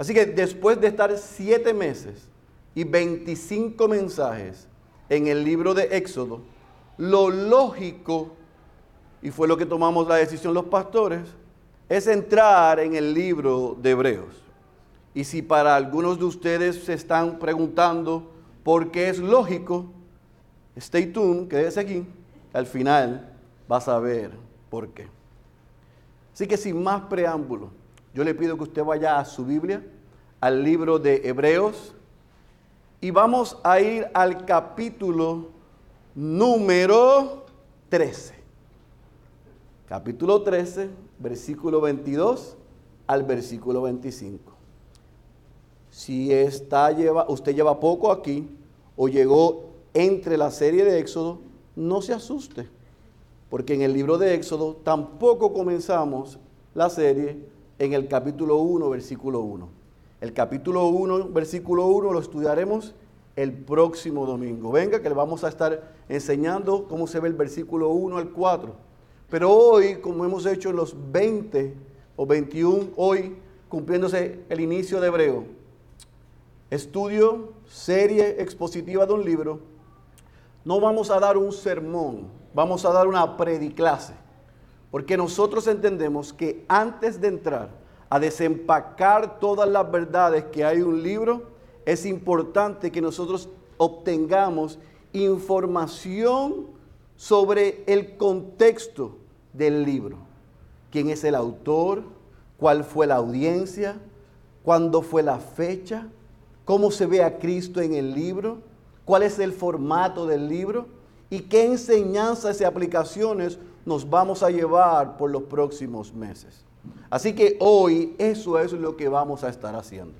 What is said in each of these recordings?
Así que después de estar siete meses y 25 mensajes en el libro de Éxodo, lo lógico, y fue lo que tomamos la decisión los pastores, es entrar en el libro de Hebreos. Y si para algunos de ustedes se están preguntando por qué es lógico, stay tuned, quédese aquí, al final vas a ver por qué. Así que sin más preámbulo, yo le pido que usted vaya a su Biblia, al libro de Hebreos, y vamos a ir al capítulo número 13. Capítulo 13, versículo 22 al versículo 25. Si está, lleva, usted lleva poco aquí o llegó entre la serie de Éxodo, no se asuste, porque en el libro de Éxodo tampoco comenzamos la serie en el capítulo 1, versículo 1. El capítulo 1, versículo 1 lo estudiaremos el próximo domingo. Venga, que le vamos a estar enseñando cómo se ve el versículo 1 al 4. Pero hoy, como hemos hecho en los 20 o 21, hoy cumpliéndose el inicio de Hebreo, estudio, serie expositiva de un libro, no vamos a dar un sermón, vamos a dar una prediclase. Porque nosotros entendemos que antes de entrar a desempacar todas las verdades que hay en un libro, es importante que nosotros obtengamos información sobre el contexto del libro. ¿Quién es el autor? ¿Cuál fue la audiencia? ¿Cuándo fue la fecha? ¿Cómo se ve a Cristo en el libro? ¿Cuál es el formato del libro? ¿Y qué enseñanzas y aplicaciones nos vamos a llevar por los próximos meses. Así que hoy eso es lo que vamos a estar haciendo.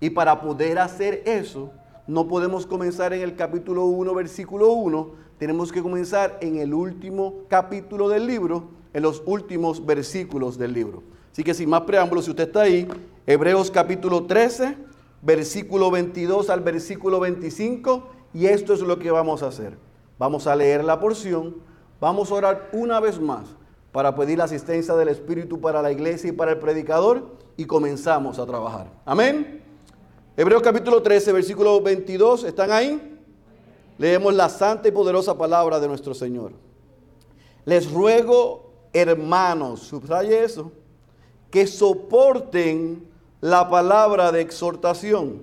Y para poder hacer eso, no podemos comenzar en el capítulo 1, versículo 1, tenemos que comenzar en el último capítulo del libro, en los últimos versículos del libro. Así que sin más preámbulos, si usted está ahí, Hebreos capítulo 13, versículo 22 al versículo 25, y esto es lo que vamos a hacer. Vamos a leer la porción Vamos a orar una vez más para pedir la asistencia del Espíritu para la iglesia y para el predicador y comenzamos a trabajar. Amén. Hebreos capítulo 13, versículo 22, ¿están ahí? Leemos la santa y poderosa palabra de nuestro Señor. Les ruego, hermanos, subraye eso, que soporten la palabra de exhortación,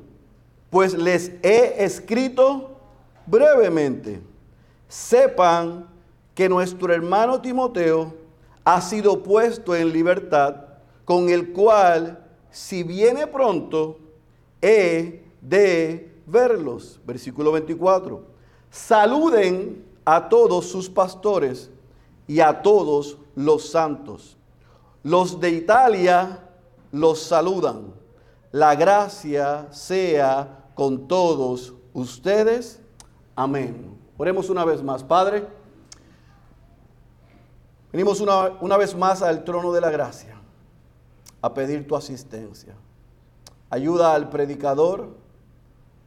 pues les he escrito brevemente. Sepan que nuestro hermano Timoteo ha sido puesto en libertad, con el cual, si viene pronto, he de verlos. Versículo 24. Saluden a todos sus pastores y a todos los santos. Los de Italia los saludan. La gracia sea con todos ustedes. Amén. Oremos una vez más, Padre. Venimos una, vez más al trono de la gracia a pedir tu asistencia. Ayuda al predicador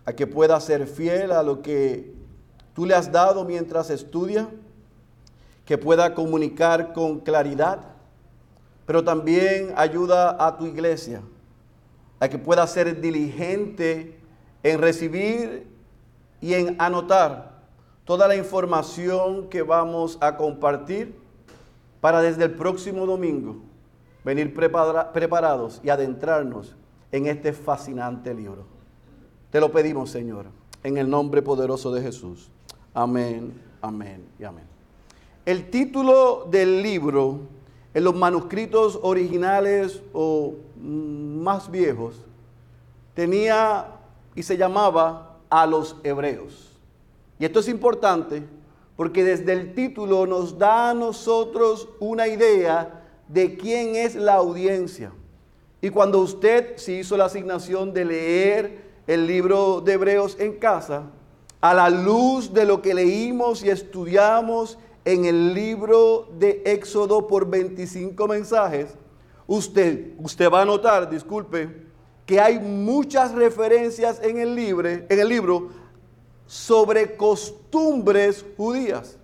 a que pueda ser fiel a lo que tú le has dado mientras estudia, que pueda comunicar con claridad, pero también ayuda a tu iglesia a que pueda ser diligente en recibir y en anotar toda la información que vamos a compartir para desde el próximo domingo venir preparados y adentrarnos en este fascinante libro. Te lo pedimos, Señor, en el nombre poderoso de Jesús. Amén, amén y amén. El título del libro en los manuscritos originales o más viejos tenía y se llamaba a los hebreos. Y esto es importante porque desde el título nos da a nosotros una idea de quién es la audiencia. Y cuando usted se hizo la asignación de leer el libro de Hebreos en casa, a la luz de lo que leímos y estudiamos en el libro de Éxodo por 25 mensajes, usted, usted va a notar, disculpe, que hay muchas referencias en el, libro, en el libro sobre costumbres judías.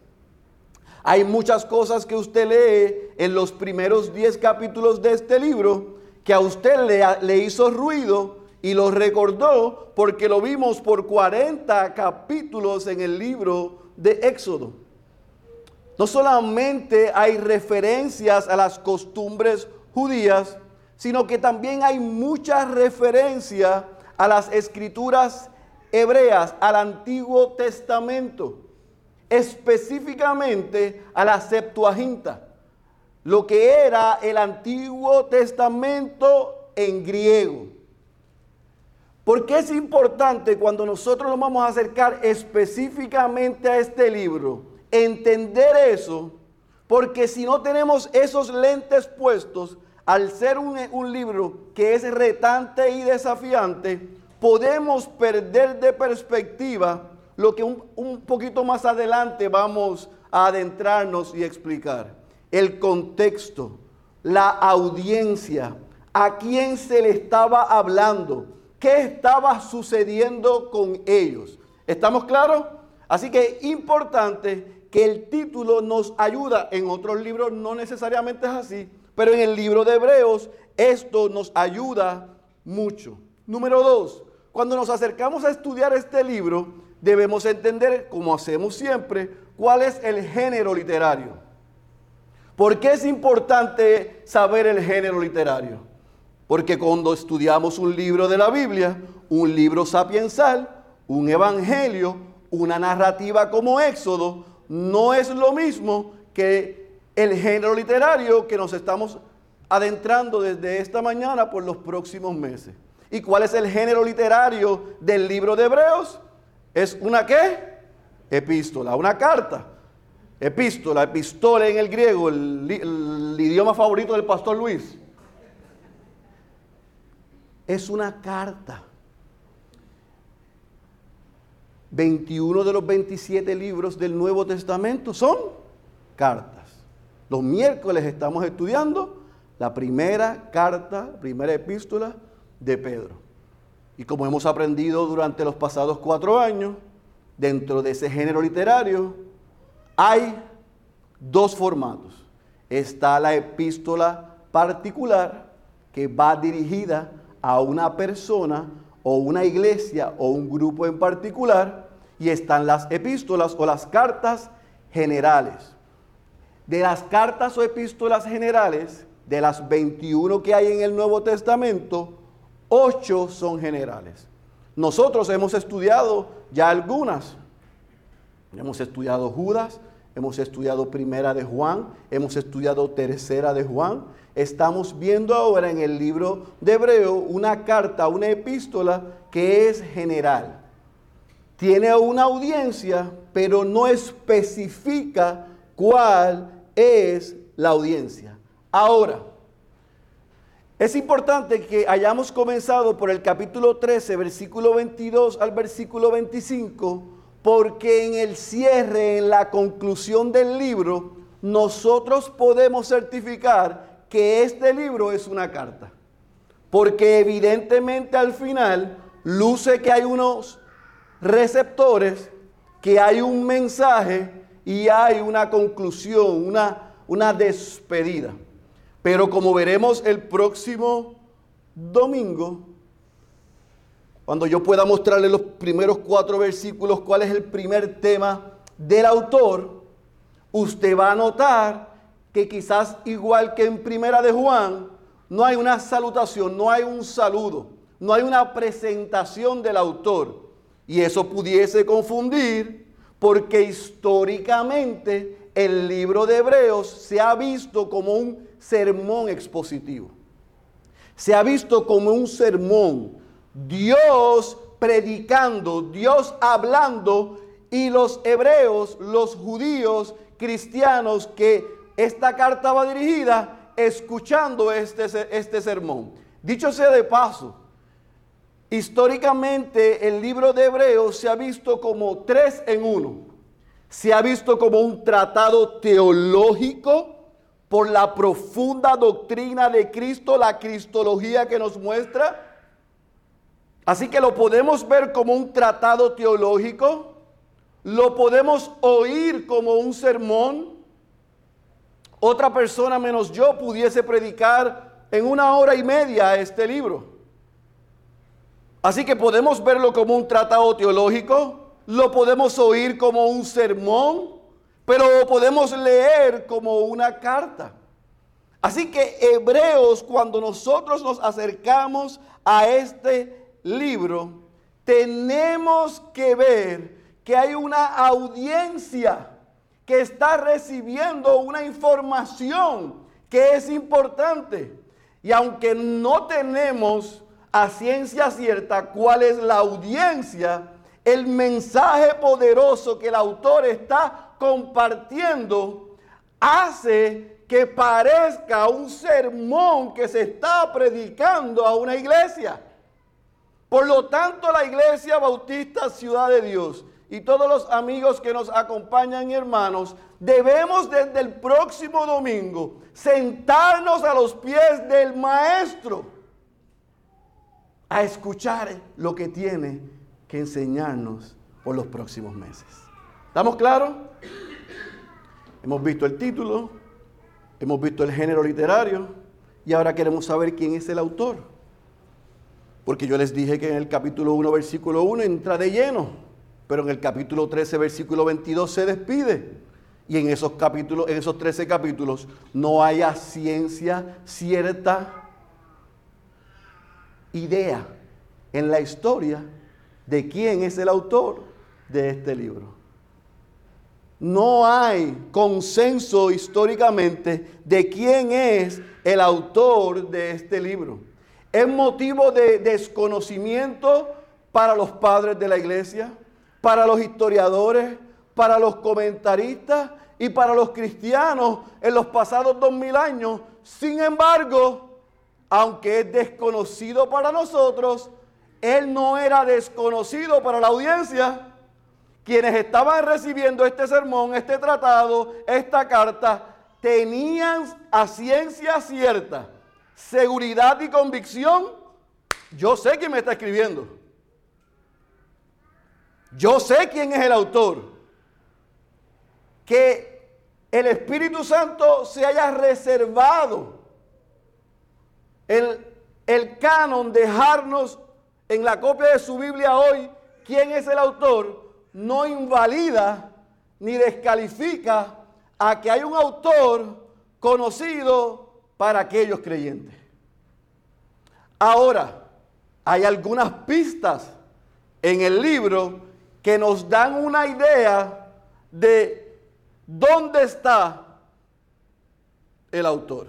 Hay muchas cosas que usted lee en los primeros 10 capítulos de este libro que a usted le, hizo ruido y lo recordó porque lo vimos por 40 capítulos en el libro de Éxodo. No solamente hay referencias a las costumbres judías, sino que también hay mucha referencia a las escrituras hebreas, al Antiguo Testamento, específicamente a la Septuaginta, lo que era el Antiguo Testamento en griego. ¿Por qué es importante cuando nosotros nos vamos a acercar específicamente a este libro? Entender eso, porque si no tenemos esos lentes puestos, al ser un, un libro que es retante y desafiante, podemos perder de perspectiva lo que un, poquito más adelante vamos a adentrarnos y explicar. El contexto, la audiencia, a quién se le estaba hablando, qué estaba sucediendo con ellos. ¿Estamos claros? Así que es importante que el título nos ayuda. En otros libros no necesariamente es así, pero en el libro de Hebreos esto nos ayuda mucho. Número dos, cuando nos acercamos a estudiar este libro, debemos entender, como hacemos siempre, cuál es el género literario. ¿Por qué es importante saber el género literario? Porque cuando estudiamos un libro de la Biblia, un libro sapiensal, un evangelio, una narrativa como Éxodo, no es lo mismo que el género literario que nos estamos adentrando desde esta mañana por los próximos meses. ¿Y cuál es el género literario del libro de Hebreos? ¿Es una qué? Epístola, una carta. Epístola, epistola en el griego, el idioma favorito del pastor Luis. Es una carta. 21 de los 27 libros del Nuevo Testamento son cartas. Los miércoles estamos estudiando la primera carta, primera epístola de Pedro. Y como hemos aprendido durante los pasados cuatro años, dentro de ese género literario hay dos formatos. Está la epístola particular que va dirigida a una persona o una iglesia o un grupo en particular y están las epístolas o las cartas generales. De las cartas o epístolas generales, de las 21 que hay en el Nuevo Testamento, ocho son generales. Nosotros hemos estudiado ya algunas. Hemos estudiado Judas, hemos estudiado Primera de Juan, hemos estudiado Tercera de Juan. Estamos viendo ahora en el libro de Hebreo una carta, una epístola que es general. Tiene una audiencia, pero no especifica cuál es la audiencia. Ahora, es importante que hayamos comenzado por el capítulo 13, versículo 22 al versículo 25, porque en el cierre, en la conclusión del libro, nosotros podemos certificar que este libro es una carta. Porque evidentemente al final luce que hay unos receptores, que hay un mensaje y hay una conclusión, una, una despedida. Pero como veremos el próximo domingo, cuando yo pueda mostrarle los primeros cuatro versículos, cuál es el primer tema del autor, usted va a notar que quizás igual que en Primera de Juan, no hay una salutación, no hay un saludo, no hay una presentación del autor. Y eso pudiese confundir porque históricamente el libro de Hebreos se ha visto como un sermón expositivo. Se ha visto como un sermón. Dios predicando, Dios hablando y los hebreos, los judíos, cristianos que esta carta va dirigida, escuchando este, este sermón. Dicho sea de paso, históricamente el libro de Hebreos se ha visto como tres en uno. Se ha visto como un tratado teológico, por la profunda doctrina de Cristo, la cristología que nos muestra. Así que lo podemos ver como un tratado teológico, lo podemos oír como un sermón. Otra persona menos yo pudiese predicar en una hora y media este libro. Así que podemos verlo como un tratado teológico, lo podemos oír como un sermón, pero podemos leer como una carta. Así que Hebreos, cuando nosotros nos acercamos a este libro, tenemos que ver que hay una audiencia que está recibiendo una información que es importante. Y aunque no tenemos a ciencia cierta cuál es la audiencia, el mensaje poderoso que el autor está compartiendo hace que parezca un sermón que se está predicando a una iglesia. Por lo tanto, la iglesia bautista Ciudad de Dios y todos los amigos que nos acompañan, hermanos, debemos desde el próximo domingo sentarnos a los pies del maestro a escuchar lo que tiene que enseñarnos por los próximos meses. ¿Estamos claros? Hemos visto el título, hemos visto el género literario y ahora queremos saber quién es el autor. Porque yo les dije que en el capítulo 1, versículo 1 entra de lleno, pero en el capítulo 13, versículo 22 se despide. Y en esos capítulos, en esos 13 capítulos, no haya ciencia cierta idea en la historia de quién es el autor de este libro. No hay consenso históricamente de quién es el autor de este libro. Es motivo de desconocimiento para los padres de la iglesia, para los historiadores, para los comentaristas y para los cristianos en los pasados dos mil años. Sin embargo, aunque es desconocido para nosotros, él no era desconocido para la audiencia. Quienes estaban recibiendo este sermón, este tratado, esta carta, tenían a ciencia cierta seguridad y convicción. Yo sé quién me está escribiendo. Yo sé quién es el autor que el Espíritu Santo se haya reservado el, el canon, dejarnos en la copia de su Biblia hoy quién es el autor, no invalida ni descalifica a que hay un autor conocido para aquellos creyentes. Ahora, hay algunas pistas en el libro que nos dan una idea de ¿Dónde está el autor?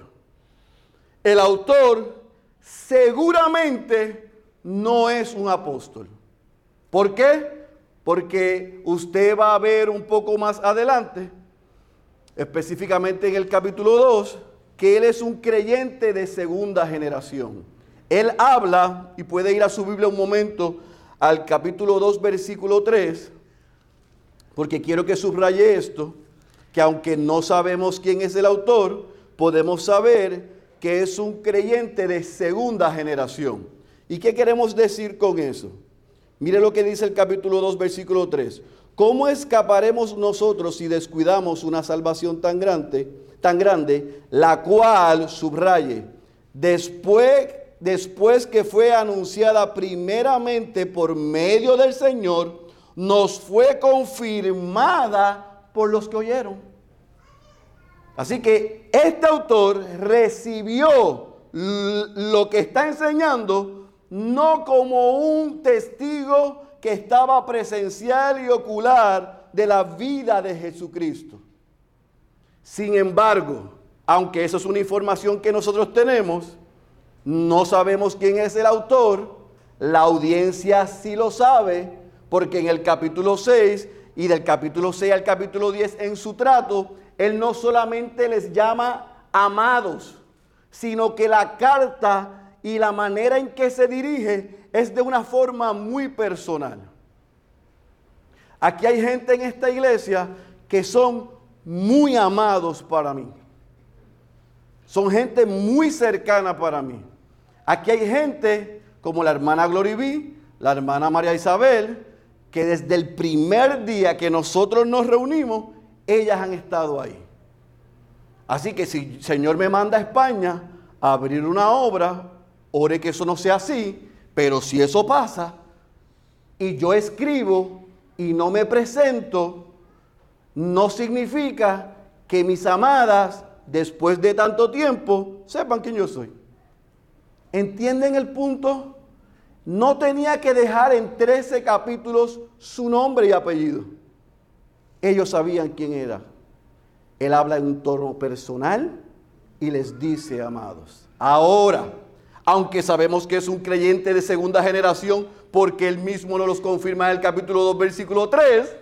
El autor seguramente no es un apóstol. ¿Por qué? Porque usted va a ver un poco más adelante, específicamente en el capítulo 2, que él es un creyente de segunda generación. Él habla, y puede ir a su Biblia un momento, al capítulo 2, versículo 3, porque quiero que subraye esto que aunque no sabemos quién es el autor, podemos saber que es un creyente de segunda generación. ¿Y qué queremos decir con eso? Mire lo que dice el capítulo 2, versículo 3. ¿Cómo escaparemos nosotros si descuidamos una salvación tan grande, tan grande, la cual, subraye, después, después que fue anunciada primeramente por medio del Señor, nos fue confirmada por los que oyeron. Así que este autor recibió lo que está enseñando no como un testigo que estaba presencial y ocular de la vida de Jesucristo. Sin embargo, aunque eso es una información que nosotros tenemos, no sabemos quién es el autor, la audiencia sí lo sabe, porque en el capítulo 6 y del capítulo 6 al capítulo 10 en su trato, él no solamente les llama amados, sino que la carta y la manera en que se dirige es de una forma muy personal. Aquí hay gente en esta iglesia que son muy amados para mí. Son gente muy cercana para mí. Aquí hay gente como la hermana Glory B, la hermana María Isabel, que desde el primer día que nosotros nos reunimos, ellas han estado ahí. Así que si el Señor me manda a España a abrir una obra, ore que eso no sea así, Pero si eso pasa y yo escribo y no me presento, no significa que mis amadas, después de tanto tiempo, sepan quién yo soy. ¿Entienden el punto? No tenía que dejar en 13 capítulos su nombre y apellido. Ellos sabían quién era. Él habla en un tono personal y les dice, amados, ahora, aunque sabemos que es un creyente de segunda generación, porque él mismo nos los confirma en el capítulo 2, versículo 3,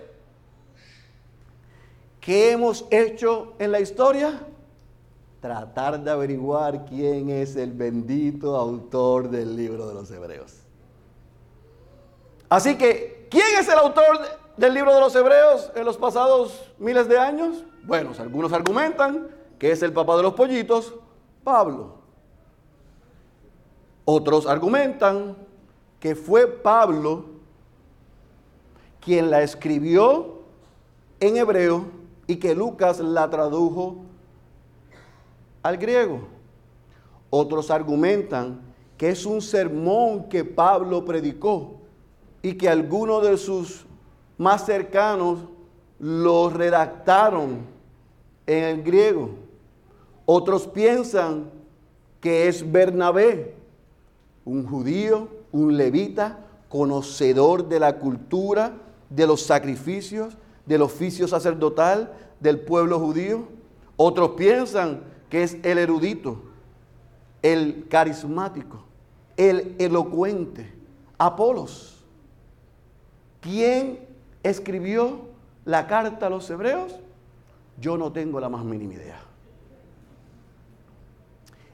¿qué hemos hecho en la historia? Tratar de averiguar quién es el bendito autor del libro de los Hebreos. Así que, ¿quién es el autor del libro de los Hebreos en los pasados miles de años? Bueno, algunos argumentan que es el papá de los pollitos, Pablo. Otros argumentan que fue Pablo quien la escribió en hebreo y que Lucas la tradujo al griego. Otros argumentan que es un sermón que Pablo predicó y que algunos de sus más cercanos lo redactaron en el griego. Otros piensan que es Bernabé, un judío, un levita, conocedor de la cultura, de los sacrificios, del oficio sacerdotal del pueblo judío. Otros piensan que es el erudito, el carismático, el elocuente, Apolos. ¿Quién escribió la carta a los hebreos? Yo no tengo la más mínima idea.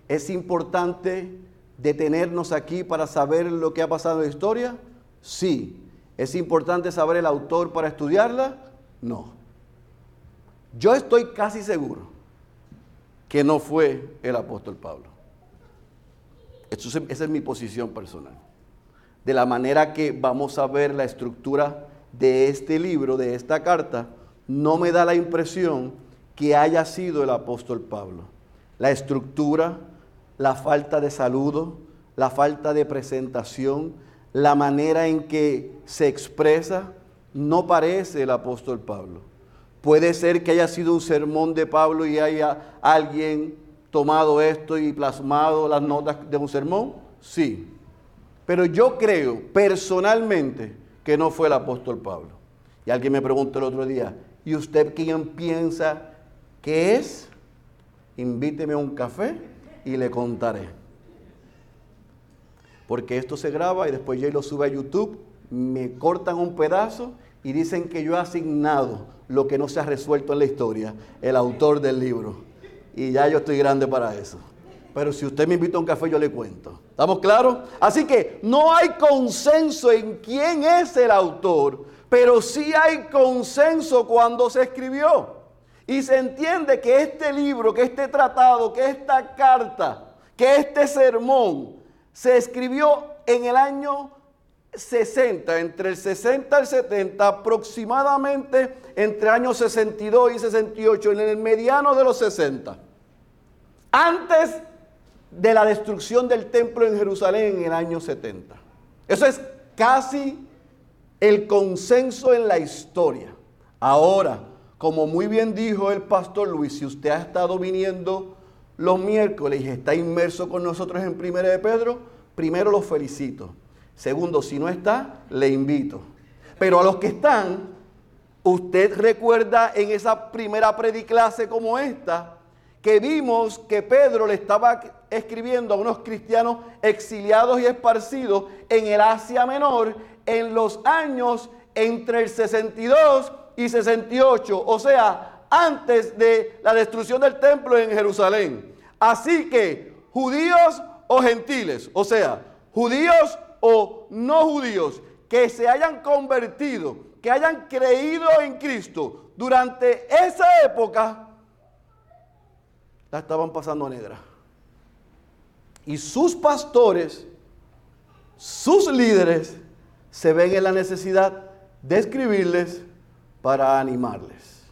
Es importante detenernos aquí para saber lo que ha pasado en la historia? Sí. ¿Es importante saber el autor para estudiarla? No. Yo estoy casi seguro que no fue el apóstol Pablo. esa es mi posición personal. De la manera que vamos a ver la estructura de este libro, de esta carta, no me da la impresión que haya sido el apóstol Pablo. La estructura, la falta de saludo, la falta de presentación, la manera en que se expresa, no parece el apóstol Pablo. Puede ser que haya sido un sermón de Pablo y haya alguien tomado esto y plasmado las notas de un sermón. Sí. Pero yo creo personalmente que no fue el apóstol Pablo. Y alguien me preguntó el otro día, ¿y usted quién piensa que es? Invíteme a un café y le contaré. Porque esto se graba y después yo lo sube a YouTube, me cortan un pedazo y dicen que yo he asignado lo que no se ha resuelto en la historia, el autor del libro. Y ya yo estoy grande para eso. Pero si usted me invita a un café, yo le cuento. ¿Estamos claros? Así que no hay consenso en quién es el autor, pero sí hay consenso cuando se escribió. Y se entiende que este libro, que este tratado, que esta carta, que este sermón se escribió en el año 60, entre el 60 y el 70, aproximadamente entre años 62 y 68, en el mediano de los 60. Antes de la destrucción del templo en Jerusalén en el año 70. Eso es casi el consenso en la historia. Ahora, como muy bien dijo el pastor Luis, si usted ha estado viniendo los miércoles y está inmerso con nosotros en Primera de Pedro, primero los felicito. Segundo, si no está, le invito. Pero a los que están, usted recuerda en esa primera prediclase como esta, que vimos que Pedro le estaba escribiendo a unos cristianos exiliados y esparcidos en el Asia Menor en los años entre el 62 y 68, o sea, antes de la destrucción del templo en Jerusalén. Así que judíos o gentiles, o sea, judíos o no judíos, que se hayan convertido, que hayan creído en Cristo durante esa época, la estaban pasando negra. Y sus pastores, sus líderes, se ven en la necesidad de escribirles para animarles.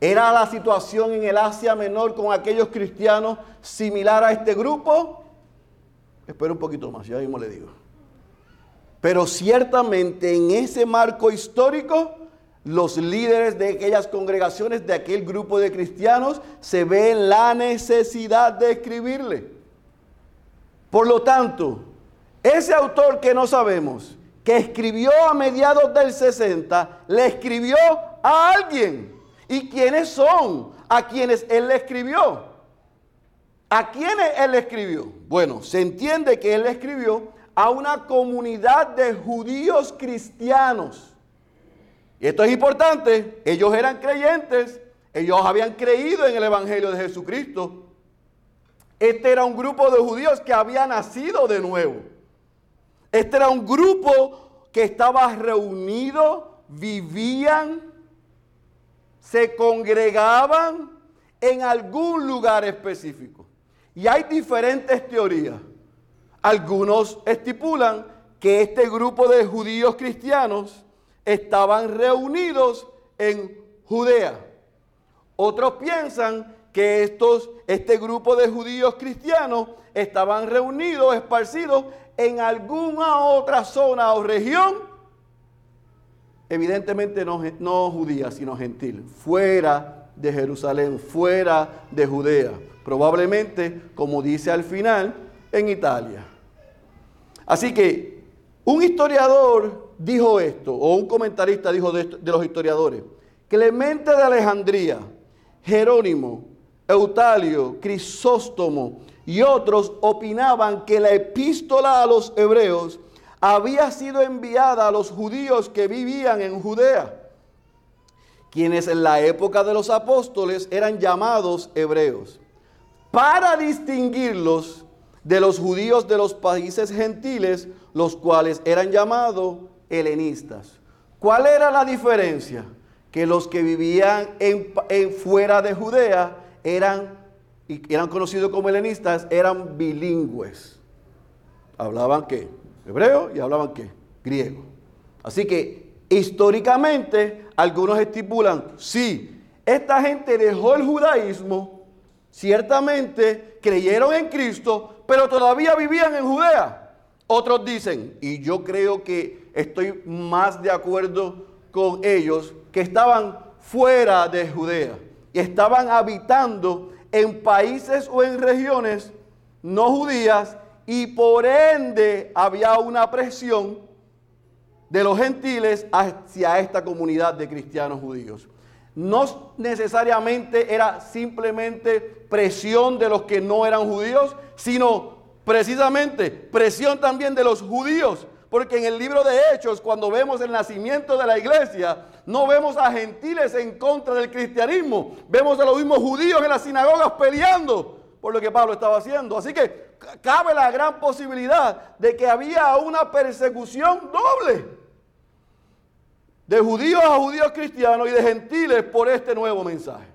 ¿Era la situación en el Asia Menor con aquellos cristianos similar a este grupo? Espero un poquito más, ya mismo le digo. Pero ciertamente en ese marco histórico, los líderes de aquellas congregaciones, de aquel grupo de cristianos, se ven la necesidad de escribirle. Por lo tanto, ese autor que no sabemos, que escribió a mediados del 60, le escribió a alguien. ¿Y quiénes son a quienes él le escribió? ¿A quiénes él escribió? Bueno, se entiende que él escribió a una comunidad de judíos cristianos. Y esto es importante, ellos eran creyentes, ellos habían creído en el Evangelio de Jesucristo. Este era un grupo de judíos que había nacido de nuevo. Este era un grupo que estaba reunido, vivían, se congregaban en algún lugar específico. Y hay diferentes teorías. Algunos estipulan que este grupo de judíos cristianos estaban reunidos en Judea. Otros piensan que estos, este grupo de judíos cristianos estaban reunidos, esparcidos en alguna otra zona o región, evidentemente no, no judía, sino gentil, fuera de Jerusalén, fuera de Judea, probablemente, como dice al final, en Italia. Así que un historiador dijo esto, o un comentarista dijo de, de los historiadores, Clemente de Alejandría, Jerónimo, Eutalio, Crisóstomo y otros opinaban que la epístola a los hebreos había sido enviada a los judíos que vivían en Judea, quienes en la época de los apóstoles eran llamados hebreos, para distinguirlos de los judíos de los países gentiles, los cuales eran llamados helenistas. ¿Cuál era la diferencia? Que los que vivían en, fuera de Judea eran, eran conocidos como helenistas, eran bilingües. Hablaban qué? Hebreo y hablaban qué? Griego. Así que históricamente algunos estipulan, sí, esta gente dejó el judaísmo, ciertamente creyeron en Cristo, pero todavía vivían en Judea. Otros dicen, y yo creo que estoy más de acuerdo con ellos, que estaban fuera de Judea y estaban habitando en países o en regiones no judías y por ende había una presión de los gentiles hacia esta comunidad de cristianos judíos. No necesariamente era simplemente presión de los que no eran judíos, sino precisamente presión también de los judíos porque en el libro de Hechos, cuando vemos el nacimiento de la iglesia, no vemos a gentiles en contra del cristianismo. Vemos a los mismos judíos en las sinagogas peleando por lo que Pablo estaba haciendo. Así que cabe la gran posibilidad de que había una persecución doble de judíos a judíos cristianos y de gentiles por este nuevo mensaje.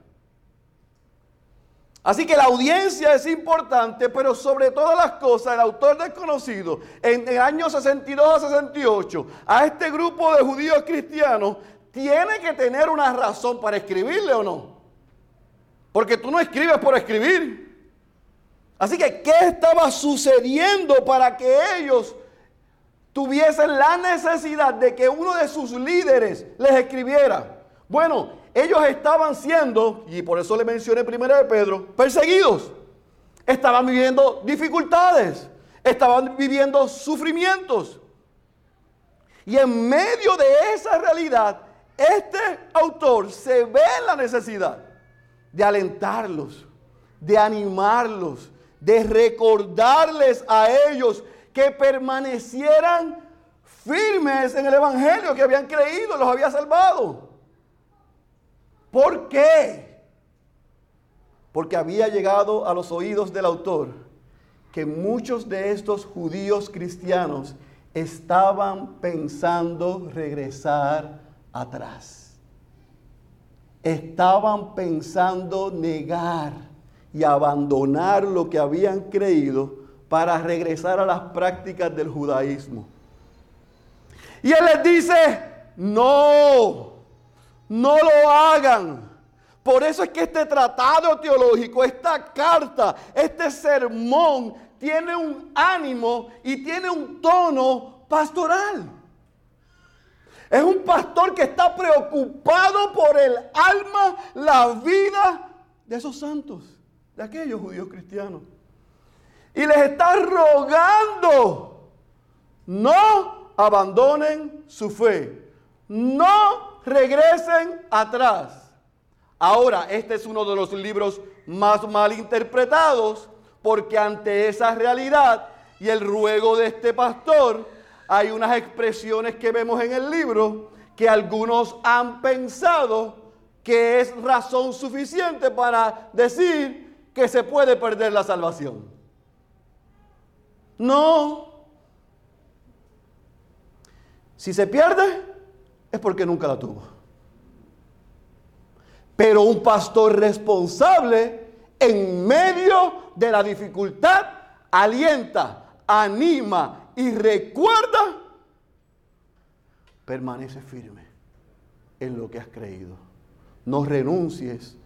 Así que la audiencia es importante, pero sobre todas las cosas, el autor desconocido, en el año 62 a 68, a este grupo de judíos cristianos, tiene que tener una razón para escribirle o no. Porque tú no escribes por escribir. Así que, ¿qué estaba sucediendo para que ellos tuviesen la necesidad de que uno de sus líderes les escribiera? Bueno, ellos estaban siendo, y por eso le mencioné primero de Pedro, perseguidos. Estaban viviendo dificultades, estaban viviendo sufrimientos. Y en medio de esa realidad, este autor se ve la necesidad de alentarlos, de animarlos, de recordarles a ellos que permanecieran firmes en el Evangelio que habían creído, los había salvado. ¿Por qué? Porque había llegado a los oídos del autor que muchos de estos judíos cristianos estaban pensando regresar atrás. Estaban pensando negar y abandonar lo que habían creído para regresar a las prácticas del judaísmo. Y él les dice, no, no lo hagan. Por eso es que este tratado teológico, esta carta, este sermón tiene un ánimo y tiene un tono pastoral. Es un pastor que está preocupado por el alma, la vida de esos santos, de aquellos judíos cristianos. Y les está rogando, no abandonen su fe, no regresen atrás. Ahora, este es uno de los libros más mal interpretados porque ante esa realidad y el ruego de este pastor, hay unas expresiones que vemos en el libro que algunos han pensado que es razón suficiente para decir que se puede perder la salvación. No. Si se pierde, es porque nunca la tuvo. Pero un pastor responsable en medio de la dificultad alienta, anima y recuerda, permanece firme en lo que has creído. No renuncies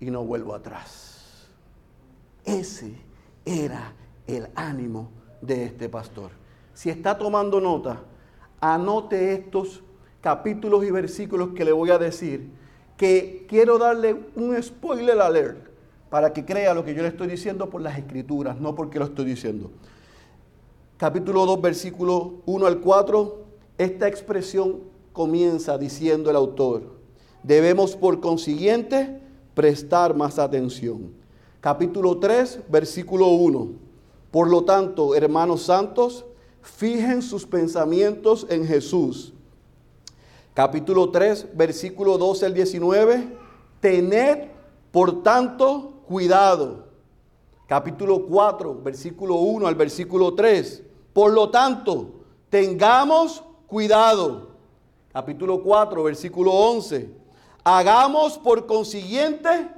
y no vuelvo atrás. Ese era el ánimo de este pastor. Si está tomando nota, anote estos capítulos y versículos que le voy a decir, que quiero darle un spoiler alert para que crea lo que yo le estoy diciendo por las escrituras, no porque lo estoy diciendo capítulo 2, versículo 1 al 4, esta expresión comienza diciendo el autor, debemos por consiguiente prestar más atención. Capítulo 3, versículo 1, por lo tanto, hermanos santos, fijen sus pensamientos en Jesús. Capítulo 3, versículo 12 al 19, tened por tanto cuidado. Capítulo 4, versículo 1 al versículo 3, por lo tanto, tengamos cuidado. Capítulo 4, versículo 11. Hagamos por consiguiente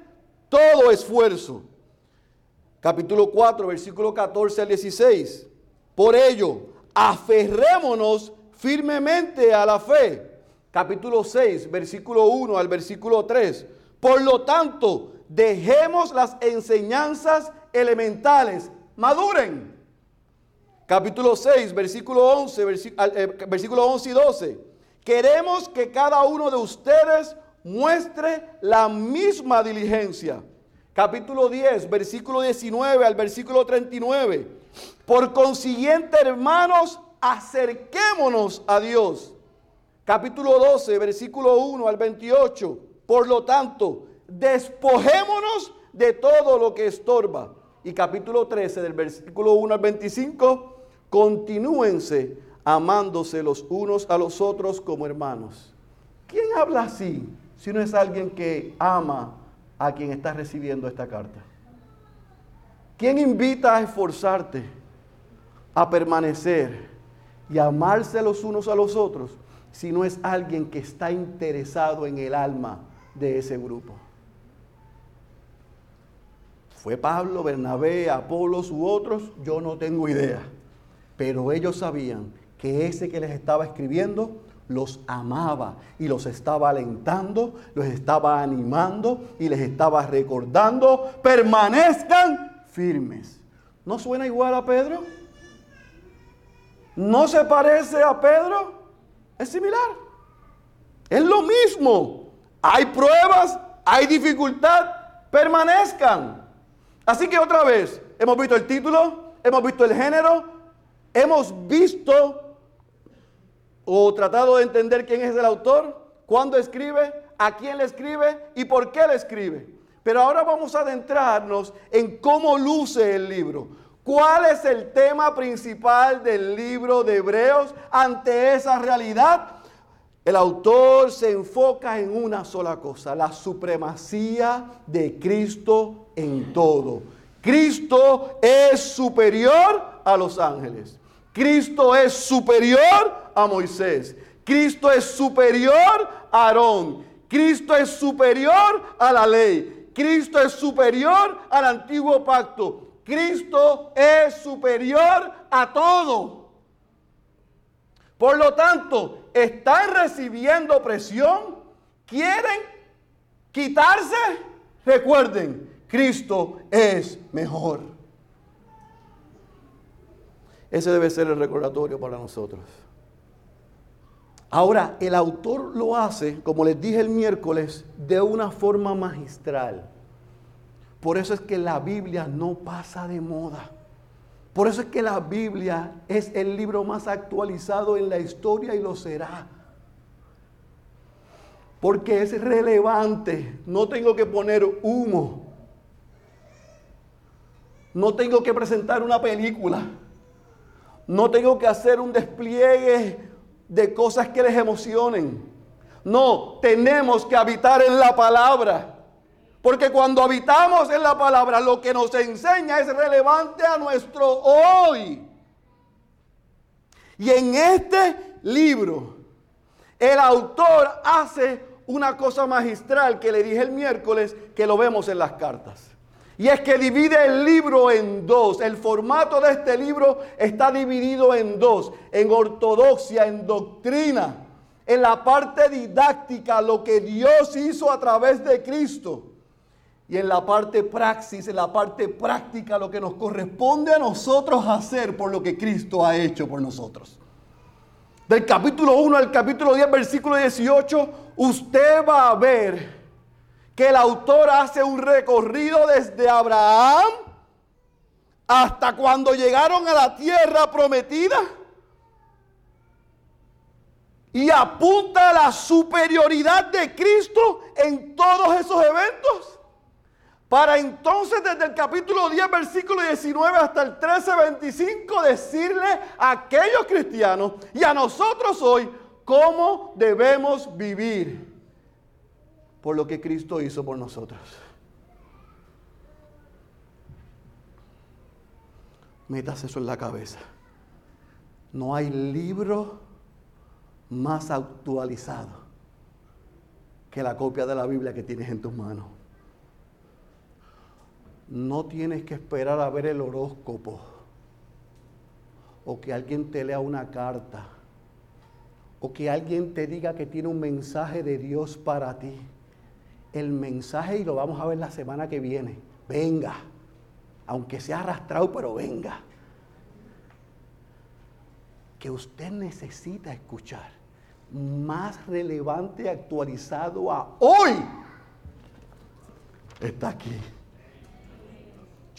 todo esfuerzo. Capítulo 4, versículo 14 al 16. Por ello, aferrémonos firmemente a la fe. Capítulo 6, versículo 1 al versículo 3. Por lo tanto, dejemos las enseñanzas elementales, maduren capítulo 6, versículo 11, eh, versículo 11 y 12. Queremos que cada uno de ustedes muestre la misma diligencia. Capítulo 10, versículo 19 al versículo 39. Por consiguiente, hermanos, acerquémonos a Dios. Capítulo 12, versículo 1 al 28. Por lo tanto, despojémonos de todo lo que estorba. Y capítulo 13, del versículo 1 al 25 continúense amándose los unos a los otros como hermanos. ¿Quién habla así si no es alguien que ama a quien está recibiendo esta carta? ¿Quién invita a esforzarte, a permanecer y amarse los unos a los otros si no es alguien que está interesado en el alma de ese grupo? ¿Fue Pablo, Bernabé, Apolos u otros? Yo no tengo idea. Pero ellos sabían que ese que les estaba escribiendo los amaba y los estaba alentando, los estaba animando y les estaba recordando, permanezcan firmes. ¿No suena igual a Pedro? ¿No se parece a Pedro? Es similar. Es lo mismo. Hay pruebas, hay dificultad, permanezcan. Así que otra vez, hemos visto el título, hemos visto el género, Hemos visto o tratado de entender quién es el autor, cuándo escribe, a quién le escribe y por qué le escribe. Pero ahora vamos a adentrarnos en cómo luce el libro. ¿Cuál es el tema principal del libro de Hebreos ante esa realidad? El autor se enfoca en una sola cosa, la supremacía de Cristo en todo. Cristo es superior a los ángeles. Cristo es superior a Moisés. Cristo es superior a Aarón. Cristo es superior a la ley. Cristo es superior al antiguo pacto. Cristo es superior a todo. Por lo tanto, están recibiendo presión. ¿Quieren quitarse? Recuerden, Cristo es mejor. Ese debe ser el recordatorio para nosotros. Ahora, el autor lo hace, como les dije el miércoles, de una forma magistral. Por eso es que la Biblia no pasa de moda. Por eso es que la Biblia es el libro más actualizado en la historia y lo será. Porque es relevante. No tengo que poner humo. No tengo que presentar una película. No tengo que hacer un despliegue de cosas que les emocionen. No, tenemos que habitar en la palabra. Porque cuando habitamos en la palabra, lo que nos enseña es relevante a nuestro hoy. Y en este libro, el autor hace una cosa magistral que le dije el miércoles, que lo vemos en las cartas. Y es que divide el libro en dos. El formato de este libro está dividido en dos. En ortodoxia, en doctrina. En la parte didáctica, lo que Dios hizo a través de Cristo. Y en la parte praxis, en la parte práctica, lo que nos corresponde a nosotros hacer por lo que Cristo ha hecho por nosotros. Del capítulo 1 al capítulo 10, versículo 18, usted va a ver que el autor hace un recorrido desde Abraham hasta cuando llegaron a la tierra prometida y apunta a la superioridad de Cristo en todos esos eventos. Para entonces desde el capítulo 10, versículo 19 hasta el 13, 25 decirle a aquellos cristianos y a nosotros hoy cómo debemos vivir por lo que Cristo hizo por nosotros. Metas eso en la cabeza. No hay libro más actualizado que la copia de la Biblia que tienes en tus manos. No tienes que esperar a ver el horóscopo o que alguien te lea una carta o que alguien te diga que tiene un mensaje de Dios para ti el mensaje y lo vamos a ver la semana que viene. Venga, aunque sea arrastrado, pero venga. Que usted necesita escuchar, más relevante, actualizado a hoy, está aquí.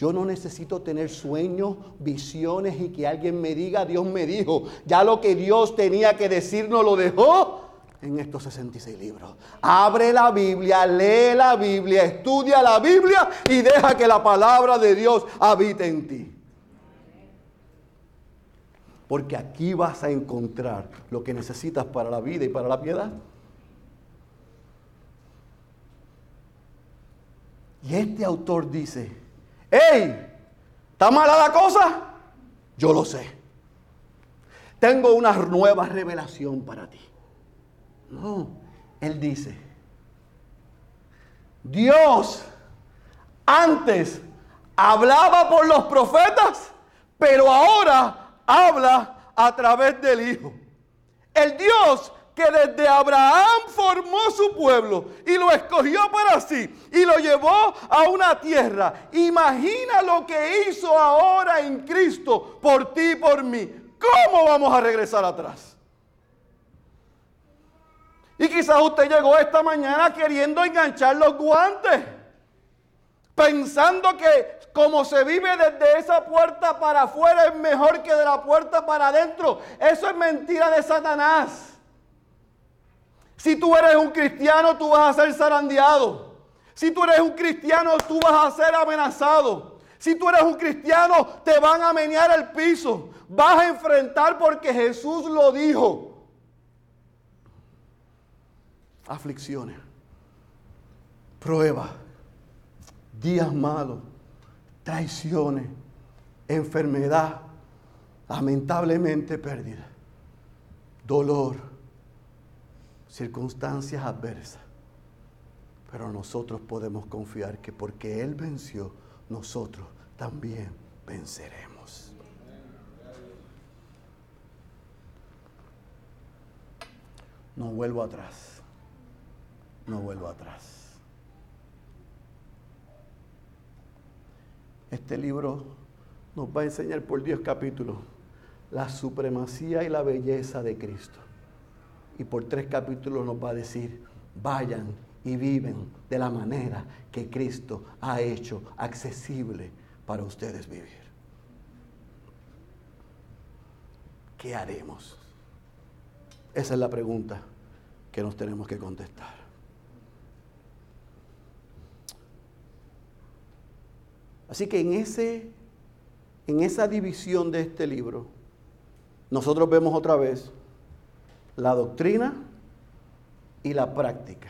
Yo no necesito tener sueños, visiones y que alguien me diga, Dios me dijo. Ya lo que Dios tenía que decir no lo dejó en estos 66 libros. Abre la Biblia, lee la Biblia, estudia la Biblia y deja que la palabra de Dios habite en ti. Porque aquí vas a encontrar lo que necesitas para la vida y para la piedad. Y este autor dice, hey, ¿está mala la cosa? Yo lo sé. Tengo una nueva revelación para ti. No, él dice, Dios antes hablaba por los profetas, pero ahora habla a través del Hijo. El Dios que desde Abraham formó su pueblo y lo escogió para sí y lo llevó a una tierra. Imagina lo que hizo ahora en Cristo por ti y por mí. ¿Cómo vamos a regresar atrás? Y quizás usted llegó esta mañana queriendo enganchar los guantes, pensando que como se vive desde esa puerta para afuera es mejor que de la puerta para adentro. Eso es mentira de Satanás. Si tú eres un cristiano, tú vas a ser zarandeado. Si tú eres un cristiano, tú vas a ser amenazado. Si tú eres un cristiano, te van a menear el piso. Vas a enfrentar porque Jesús lo dijo aflicciones, pruebas, días malos, traiciones, enfermedad, lamentablemente pérdida, dolor, circunstancias adversas. Pero nosotros podemos confiar que porque Él venció, nosotros también venceremos. No vuelvo atrás no vuelvo atrás. Este libro nos va a enseñar por 10 capítulos la supremacía y la belleza de Cristo. Y por tres capítulos nos va a decir, vayan y viven de la manera que Cristo ha hecho accesible para ustedes vivir. ¿Qué haremos? Esa es la pregunta que nos tenemos que contestar. Así que en, ese, en esa división de este libro, nosotros vemos otra vez la doctrina y la práctica.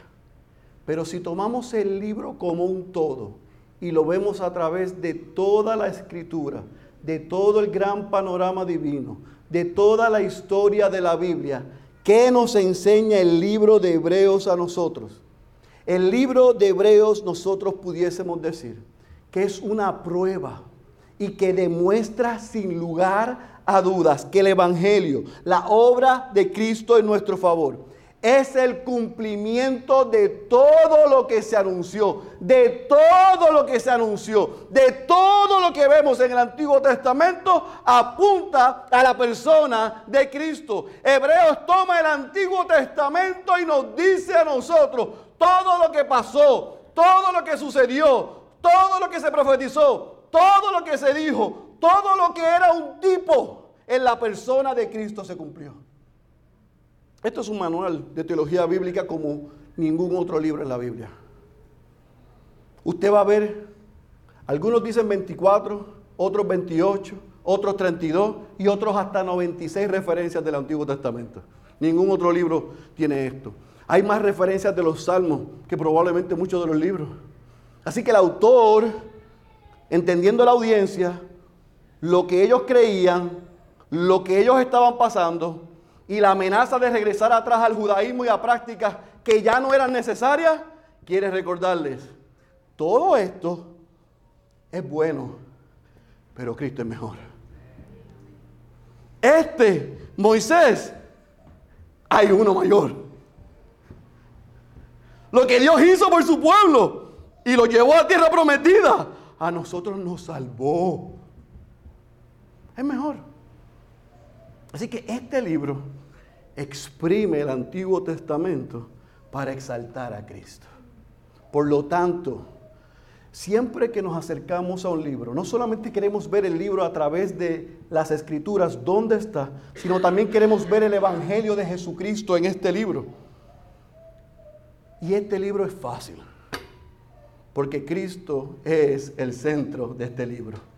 Pero si tomamos el libro como un todo y lo vemos a través de toda la escritura, de todo el gran panorama divino, de toda la historia de la Biblia, ¿qué nos enseña el libro de Hebreos a nosotros? El libro de Hebreos nosotros pudiésemos decir que es una prueba y que demuestra sin lugar a dudas que el Evangelio, la obra de Cristo en nuestro favor, es el cumplimiento de todo lo que se anunció, de todo lo que se anunció, de todo lo que vemos en el Antiguo Testamento, apunta a la persona de Cristo. Hebreos toma el Antiguo Testamento y nos dice a nosotros todo lo que pasó, todo lo que sucedió, todo lo que se profetizó, todo lo que se dijo, todo lo que era un tipo en la persona de Cristo se cumplió. Esto es un manual de teología bíblica como ningún otro libro en la Biblia. Usted va a ver, algunos dicen 24, otros 28, otros 32 y otros hasta 96 referencias del Antiguo Testamento. Ningún otro libro tiene esto. Hay más referencias de los salmos que probablemente muchos de los libros. Así que el autor, entendiendo la audiencia, lo que ellos creían, lo que ellos estaban pasando y la amenaza de regresar atrás al judaísmo y a prácticas que ya no eran necesarias, quiere recordarles, todo esto es bueno, pero Cristo es mejor. Este, Moisés, hay uno mayor. Lo que Dios hizo por su pueblo, y lo llevó a tierra prometida, a nosotros nos salvó. Es mejor. Así que este libro exprime el Antiguo Testamento para exaltar a Cristo. Por lo tanto, siempre que nos acercamos a un libro, no solamente queremos ver el libro a través de las escrituras, dónde está, sino también queremos ver el Evangelio de Jesucristo en este libro. Y este libro es fácil porque Cristo es el centro de este libro.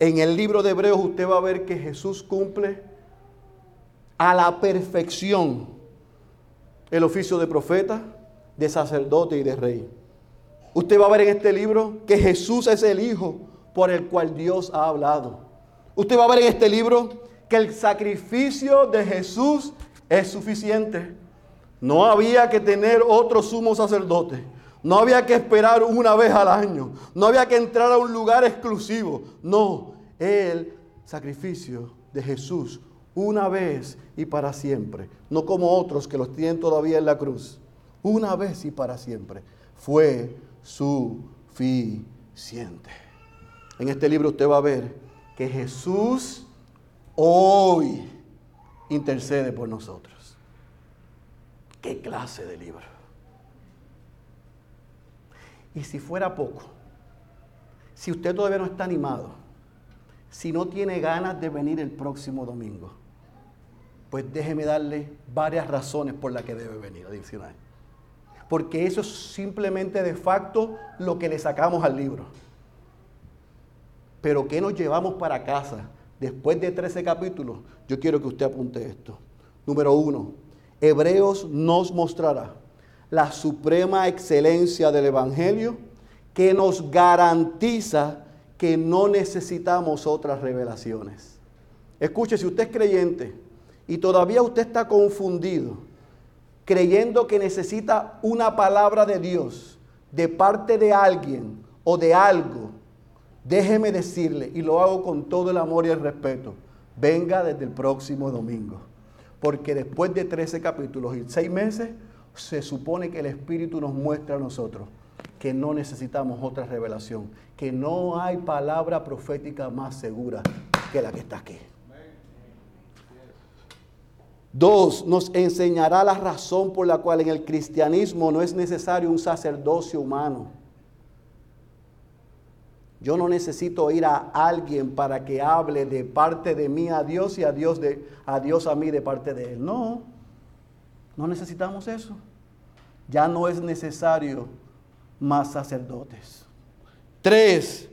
En el libro de Hebreos usted va a ver que Jesús cumple a la perfección el oficio de profeta, de sacerdote y de rey. Usted va a ver en este libro que Jesús es el Hijo por el cual Dios ha hablado. Usted va a ver en este libro que el sacrificio de Jesús es suficiente. No había que tener otro sumo sacerdote. No había que esperar una vez al año. No había que entrar a un lugar exclusivo. No, el sacrificio de Jesús una vez y para siempre. No como otros que los tienen todavía en la cruz. Una vez y para siempre. Fue suficiente. En este libro usted va a ver que Jesús hoy intercede por nosotros. ¿Qué clase de libro? Y si fuera poco, si usted todavía no está animado, si no tiene ganas de venir el próximo domingo, pues déjeme darle varias razones por las que debe venir adicional. Porque eso es simplemente de facto lo que le sacamos al libro. Pero ¿qué nos llevamos para casa después de 13 capítulos? Yo quiero que usted apunte esto. Número uno, Hebreos nos mostrará la suprema excelencia del Evangelio que nos garantiza que no necesitamos otras revelaciones. Escuche, si usted es creyente y todavía usted está confundido, creyendo que necesita una palabra de Dios de parte de alguien o de algo, déjeme decirle, y lo hago con todo el amor y el respeto, venga desde el próximo domingo. Porque después de 13 capítulos y 6 meses, se supone que el Espíritu nos muestra a nosotros que no necesitamos otra revelación, que no hay palabra profética más segura que la que está aquí. Dos, nos enseñará la razón por la cual en el cristianismo no es necesario un sacerdocio humano. Yo no necesito ir a alguien para que hable de parte de mí a Dios y a Dios, de, a Dios a mí de parte de Él. No, no necesitamos eso. Ya no es necesario más sacerdotes. Tres,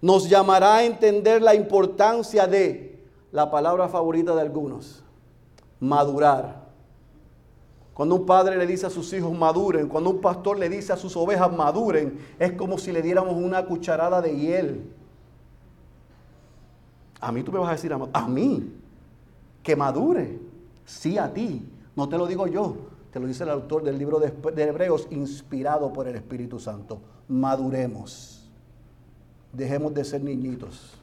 nos llamará a entender la importancia de la palabra favorita de algunos, madurar. Cuando un padre le dice a sus hijos maduren, cuando un pastor le dice a sus ovejas maduren, es como si le diéramos una cucharada de hiel. A mí tú me vas a decir, a mí, que madure. Sí, a ti. No te lo digo yo, te lo dice el autor del libro de, Hebreos, inspirado por el Espíritu Santo. Maduremos. Dejemos de ser niñitos.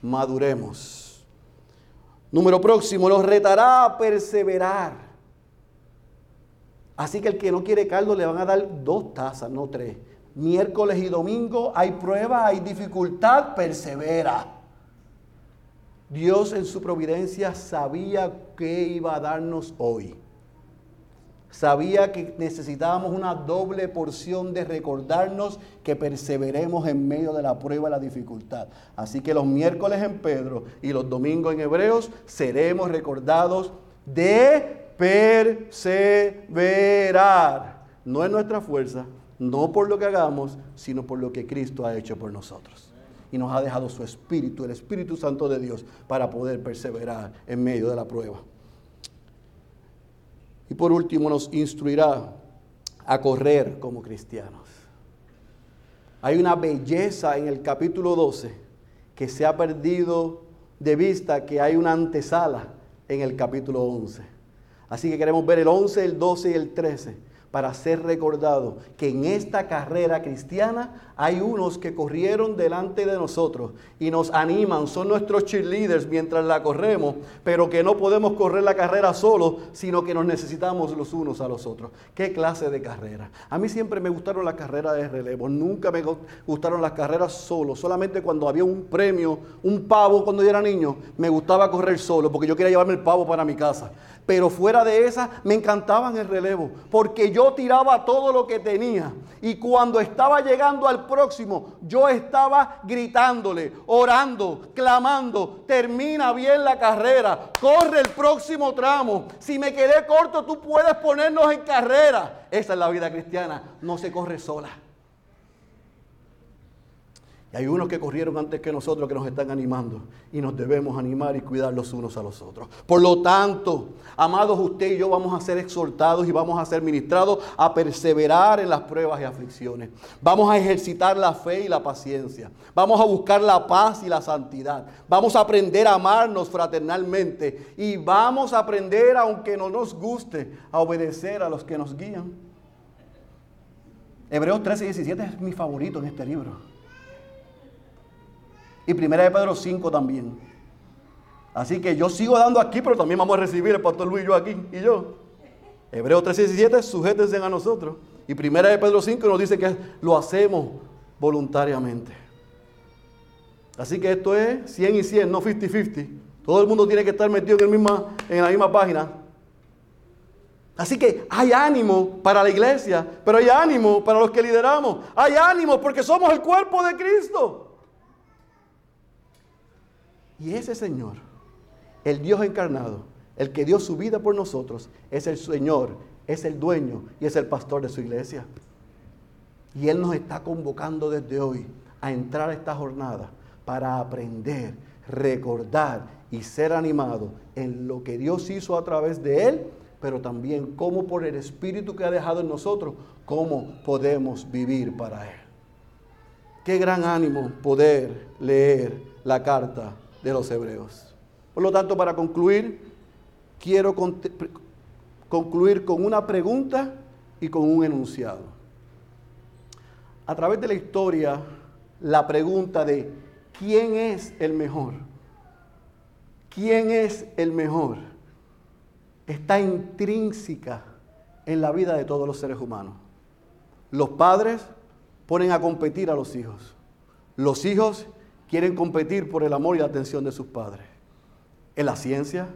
Maduremos. Número próximo, nos retará a perseverar. Así que el que no quiere caldo le van a dar dos tazas, no tres. Miércoles y domingo hay prueba, hay dificultad, persevera. Dios en su providencia sabía que iba a darnos hoy. Sabía que necesitábamos una doble porción de recordarnos que perseveremos en medio de la prueba y la dificultad. Así que los miércoles en Pedro y los domingos en Hebreos seremos recordados de perseverar. No es nuestra fuerza, no por lo que hagamos, sino por lo que Cristo ha hecho por nosotros. Y nos ha dejado su Espíritu, el Espíritu Santo de Dios, para poder perseverar en medio de la prueba. Y por último nos instruirá a correr como cristianos. Hay una belleza en el capítulo 12 que se ha perdido de vista, que hay una antesala en el capítulo 11. Así que queremos ver el 11, el 12 y el 13 para ser recordado que en esta carrera cristiana hay unos que corrieron delante de nosotros y nos animan, son nuestros cheerleaders mientras la corremos, pero que no podemos correr la carrera solo, sino que nos necesitamos los unos a los otros. ¿Qué clase de carrera? A mí siempre me gustaron las carreras de relevo, nunca me gustaron las carreras solo, solamente cuando había un premio, un pavo cuando yo era niño, me gustaba correr solo porque yo quería llevarme el pavo para mi casa. Pero fuera de esa, me encantaban el relevo, porque yo tiraba todo lo que tenía. Y cuando estaba llegando al próximo, yo estaba gritándole, orando, clamando, termina bien la carrera, corre el próximo tramo. Si me quedé corto, tú puedes ponernos en carrera. Esa es la vida cristiana, no se corre sola. Y hay unos que corrieron antes que nosotros que nos están animando. Y nos debemos animar y cuidar los unos a los otros. Por lo tanto, amados, usted y yo vamos a ser exhortados y vamos a ser ministrados a perseverar en las pruebas y aflicciones. Vamos a ejercitar la fe y la paciencia. Vamos a buscar la paz y la santidad. Vamos a aprender a amarnos fraternalmente. Y vamos a aprender, aunque no nos guste, a obedecer a los que nos guían. Hebreos 13 y 17 es mi favorito en este libro. Y primera de Pedro 5 también. Así que yo sigo dando aquí, pero también vamos a recibir el pastor Luis y yo aquí y yo. Hebreo 3:17, sujétense a nosotros. Y primera de Pedro 5 nos dice que lo hacemos voluntariamente. Así que esto es 100 y 100, no 50-50. Todo el mundo tiene que estar metido en la misma página. Así que hay ánimo para la iglesia, pero hay ánimo para los que lideramos. Hay ánimo porque somos el cuerpo de Cristo. Y ese Señor, el Dios encarnado, el que dio su vida por nosotros, es el Señor, es el dueño y es el pastor de su iglesia. Y Él nos está convocando desde hoy a entrar a esta jornada para aprender, recordar y ser animado en lo que Dios hizo a través de Él, pero también cómo por el Espíritu que ha dejado en nosotros, cómo podemos vivir para Él. Qué gran ánimo poder leer la carta de los hebreos. Por lo tanto, para concluir, quiero concluir con una pregunta y con un enunciado. A través de la historia, la pregunta de ¿quién es el mejor? ¿Quién es el mejor? Está intrínseca en la vida de todos los seres humanos. Los padres ponen a competir a los hijos. Los hijos quieren competir por el amor y la atención de sus padres. En la ciencia,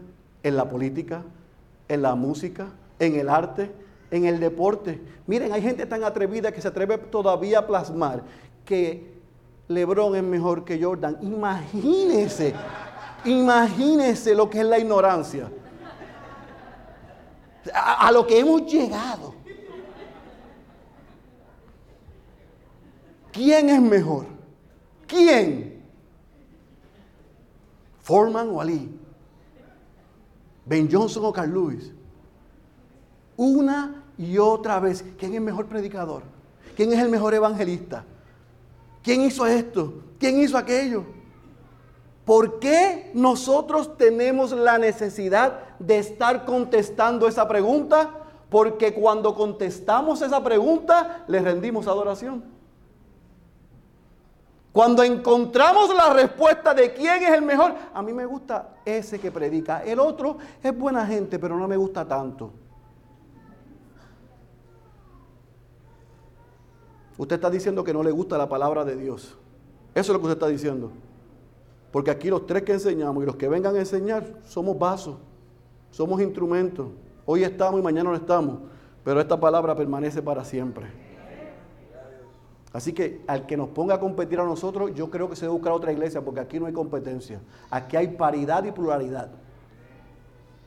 en la política, en la música, en el arte, en el deporte. Miren, hay gente tan atrevida que se atreve todavía a plasmar que Lebron es mejor que Jordan. Imagínense, imagínense lo que es la ignorancia. A, a lo que hemos llegado. ¿Quién es mejor? ¿Quién? Foreman o Ali. Ben Johnson o Carl Lewis. Una y otra vez. ¿Quién es el mejor predicador? ¿Quién es el mejor evangelista? ¿Quién hizo esto? ¿Quién hizo aquello? ¿Por qué nosotros tenemos la necesidad de estar contestando esa pregunta? Porque cuando contestamos esa pregunta, le rendimos adoración. Cuando encontramos la respuesta de quién es el mejor, a mí me gusta ese que predica. El otro es buena gente, pero no me gusta tanto. Usted está diciendo que no le gusta la palabra de Dios. Eso es lo que usted está diciendo. Porque aquí los tres que enseñamos y los que vengan a enseñar somos vasos, somos instrumentos. Hoy estamos y mañana no estamos, pero esta palabra permanece para siempre. Así que al que nos ponga a competir a nosotros, yo creo que se debe buscar otra iglesia, porque aquí no hay competencia. Aquí hay paridad y pluralidad.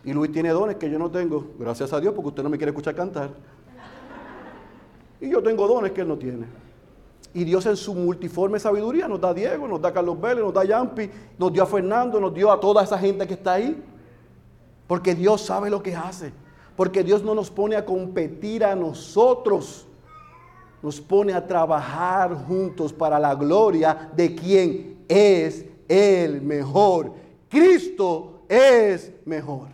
Y Luis tiene dones que yo no tengo, gracias a Dios, porque usted no me quiere escuchar cantar. Y yo tengo dones que él no tiene. Y Dios en su multiforme sabiduría nos da Diego, nos da Carlos Vélez, nos da Yampi, nos dio a Fernando, nos dio a toda esa gente que está ahí. Porque Dios sabe lo que hace. Porque Dios no nos pone a competir a nosotros. Nos pone a trabajar juntos para la gloria de quien es el mejor. Cristo es mejor.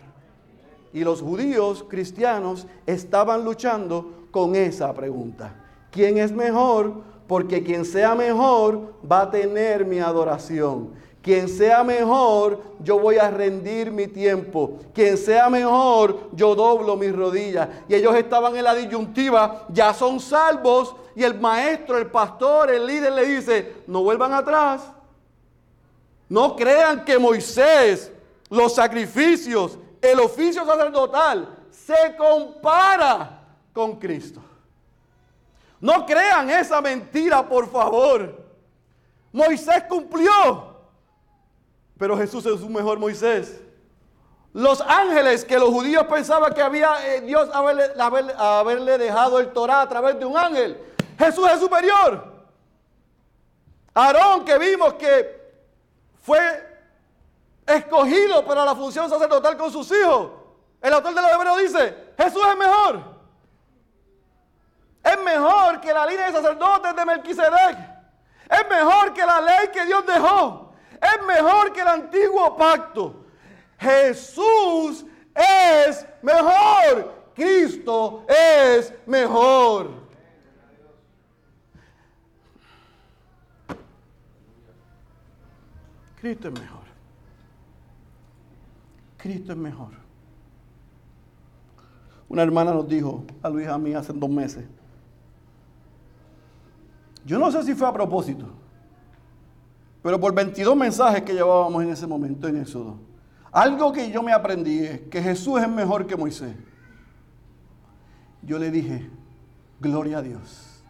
Y los judíos cristianos estaban luchando con esa pregunta. ¿Quién es mejor? Porque quien sea mejor va a tener mi adoración. Quien sea mejor, yo voy a rendir mi tiempo. Quien sea mejor, yo doblo mis rodillas. Y ellos estaban en la disyuntiva, ya son salvos. Y el maestro, el pastor, el líder le dice, no vuelvan atrás. No crean que Moisés, los sacrificios, el oficio sacerdotal, se compara con Cristo. No crean esa mentira, por favor. Moisés cumplió, pero Jesús es un mejor Moisés. Los ángeles que los judíos pensaban que había eh, Dios haberle, haberle dejado el Torah a través de un ángel. Jesús es superior. Aarón que vimos que fue escogido para la función sacerdotal con sus hijos. El autor de los Hebreos dice, Jesús es mejor. Es mejor que la línea de sacerdotes de Melquisedec. Es mejor que la ley que Dios dejó. Es mejor que el antiguo pacto. Jesús es mejor. Cristo es mejor. Cristo es mejor. Cristo es mejor. Una hermana nos dijo a Luis a mí hace dos meses, yo no sé si fue a propósito, pero por 22 mensajes que llevábamos en ese momento en Éxodo, algo que yo me aprendí es que Jesús es mejor que Moisés. Yo le dije, gloria a Dios.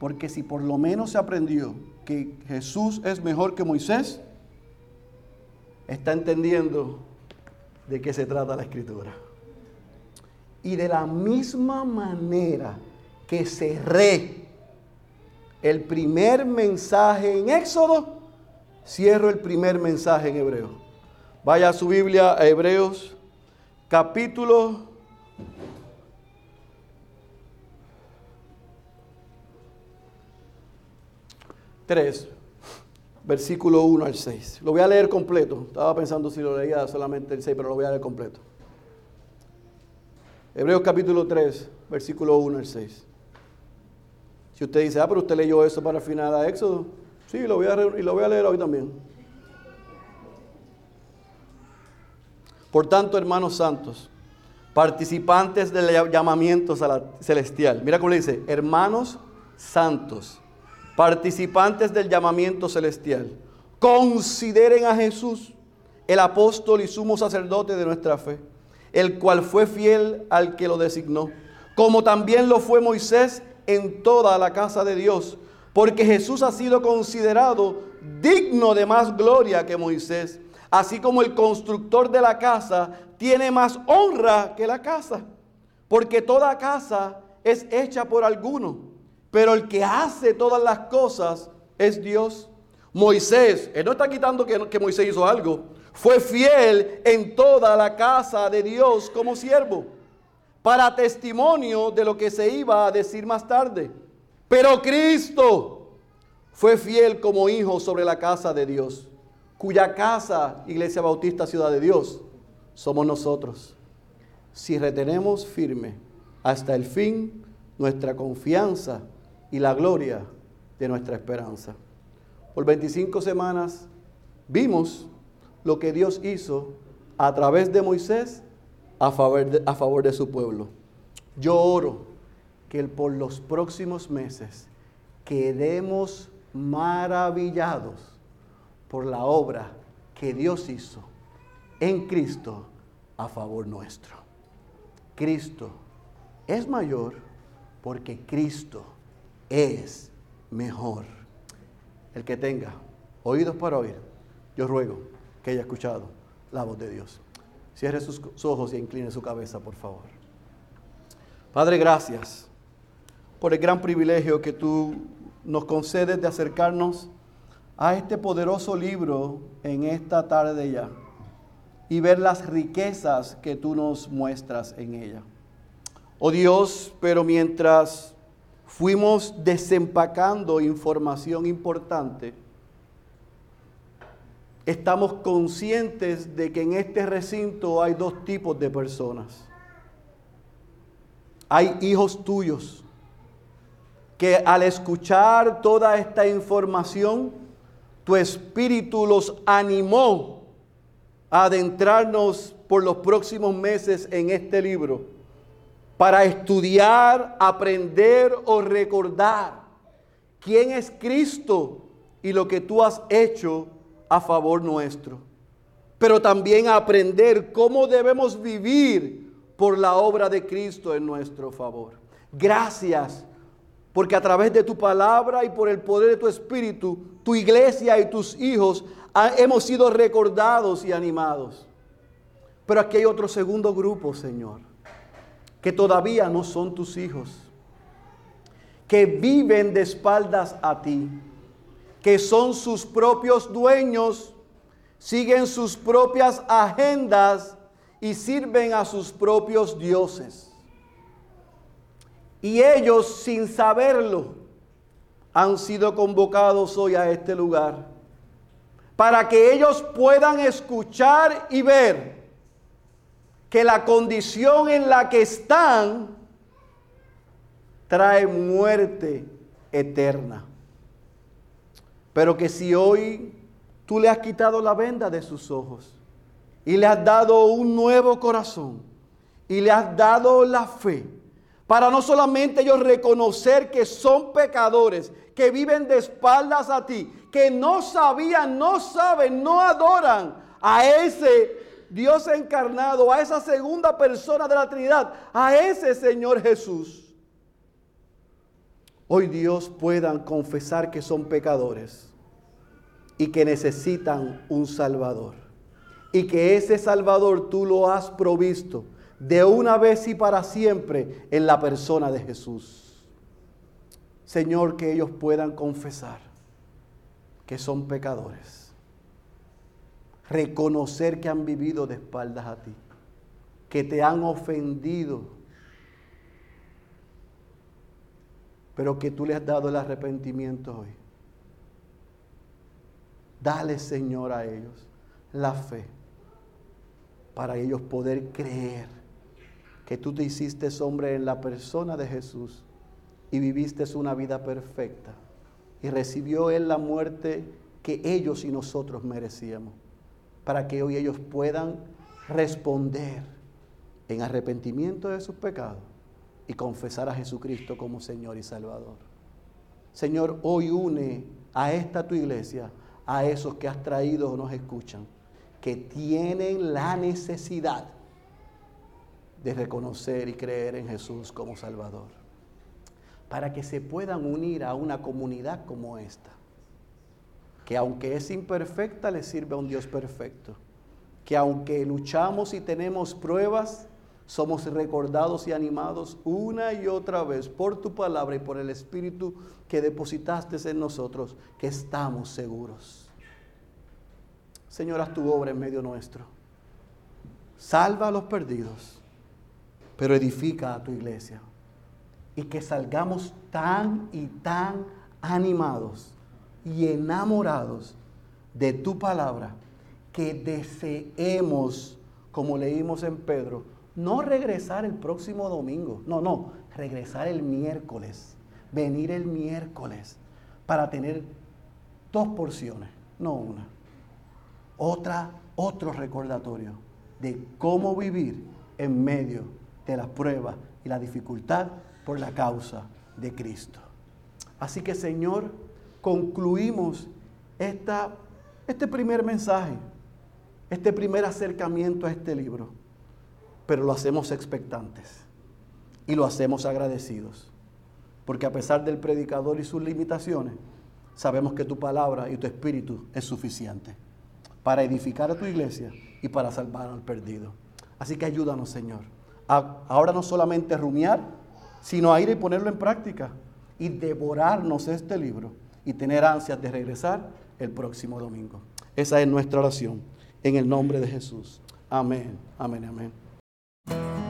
Porque si por lo menos se aprendió que Jesús es mejor que Moisés, está entendiendo de qué se trata la escritura. Y de la misma manera que cerré el primer mensaje en Éxodo, cierro el primer mensaje en Hebreo. Vaya a su Biblia a Hebreos capítulo tres, versículo 1 al 6. Lo voy a leer completo. Estaba pensando si lo leía solamente el 6, pero lo voy a leer completo. Hebreos capítulo 3, versículo 1 al 6. Si usted dice, ah, pero usted leyó eso para final de Éxodo, sí, lo voy a, y lo voy a leer hoy también. Por tanto, hermanos santos, participantes del llamamiento celestial. Mira cómo le dice, hermanos santos, participantes del llamamiento celestial. Consideren a Jesús, el apóstol y sumo sacerdote de nuestra fe, el cual fue fiel al que lo designó, como también lo fue Moisés en toda la casa de Dios, porque Jesús ha sido considerado digno de más gloria que Moisés, así como el constructor de la casa tiene más honra que la casa, porque toda casa es hecha por alguno, pero el que hace todas las cosas es Dios. Moisés, él no está quitando que, que Moisés hizo algo, fue fiel en toda la casa de Dios como siervo, para testimonio de lo que se iba a decir más tarde. Pero Cristo fue fiel como hijo sobre la casa de Dios, cuya casa, Iglesia Bautista Ciudad de Dios, somos nosotros. Si retenemos firme hasta el fin nuestra confianza y la gloria de nuestra esperanza. Por 25 semanas vimos lo que Dios hizo a través de Moisés a favor de, a favor de su pueblo. Yo oro que por los próximos meses quedemos maravillados por la obra que Dios hizo en Cristo a favor nuestro. Cristo es mayor porque Cristo es mejor. El que tenga oídos para oír, yo ruego que haya escuchado la voz de Dios. Cierre sus, ojos y incline su cabeza, por favor. Padre, gracias por el gran privilegio que tú nos concedes de acercarnos a este poderoso libro en esta tarde ya y ver las riquezas que tú nos muestras en ella. Oh Dios, pero mientras fuimos desempacando información importante, estamos conscientes de que en este recinto hay dos tipos de personas. Hay hijos tuyos que al escuchar toda esta información, tu espíritu los animó a adentrarnos por los próximos meses en este libro para estudiar, aprender o recordar quién es Cristo y lo que tú has hecho a favor nuestro, pero también aprender cómo debemos vivir por la obra de Cristo en nuestro favor. Gracias, porque a través de tu palabra y por el poder de tu Espíritu, tu iglesia y tus hijos hemos sido recordados y animados. Pero aquí hay otro segundo grupo, Señor, que todavía no son tus hijos, que viven de espaldas a ti que son sus propios dueños, siguen sus propias agendas y sirven a sus propios dioses. Y ellos, sin saberlo, han sido convocados hoy a este lugar para que ellos puedan escuchar y ver que la condición en la que están trae muerte eterna. Pero que si hoy tú le has quitado la venda de sus ojos y le has dado un nuevo corazón y le has dado la fe, para no solamente ellos reconocer que son pecadores, que viven de espaldas a ti, que no sabían, no saben, no adoran a ese Dios encarnado, a esa segunda persona de la Trinidad, a ese Señor Jesús hoy Dios puedan confesar que son pecadores y que necesitan un Salvador. Y que ese Salvador tú lo has provisto de una vez y para siempre en la persona de Jesús. Señor, que ellos puedan confesar que son pecadores. Reconocer que han vivido de espaldas a ti, que te han ofendido pero que tú le has dado el arrepentimiento hoy. Dale, Señor, a ellos la fe para ellos poder creer que tú te hiciste hombre en la persona de Jesús y viviste una vida perfecta y recibió Él la muerte que ellos y nosotros merecíamos, para que hoy ellos puedan responder en arrepentimiento de sus pecados y confesar a Jesucristo como Señor y Salvador. Señor, hoy une a esta tu iglesia, a esos que has traído o nos escuchan, que tienen la necesidad de reconocer y creer en Jesús como Salvador. Para que se puedan unir a una comunidad como esta, que aunque es imperfecta, le sirve a un Dios perfecto. Que aunque luchamos y tenemos pruebas, somos recordados y animados una y otra vez por tu palabra y por el Espíritu que depositaste en nosotros, que estamos seguros. Señor, haz tu obra en medio nuestro. Salva a los perdidos, pero edifica a tu iglesia. Y que salgamos tan y tan animados y enamorados de tu palabra, que deseemos, como leímos en Pedro, no regresar el próximo domingo, no, no, regresar el miércoles, venir el miércoles para tener dos porciones, no una. Otra, otro recordatorio de cómo vivir en medio de las pruebas y la dificultad por la causa de Cristo. Así que Señor, concluimos esta, este primer mensaje, este primer acercamiento a este libro pero lo hacemos expectantes y lo hacemos agradecidos. Porque a pesar del predicador y sus limitaciones, sabemos que tu palabra y tu espíritu es suficiente para edificar a tu iglesia y para salvar al perdido. Así que ayúdanos, Señor. A, ahora no solamente rumiar, sino a ir y ponerlo en práctica y devorarnos este libro y tener ansias de regresar el próximo domingo. Esa es nuestra oración. En el nombre de Jesús. Amén, amén, amén. thank you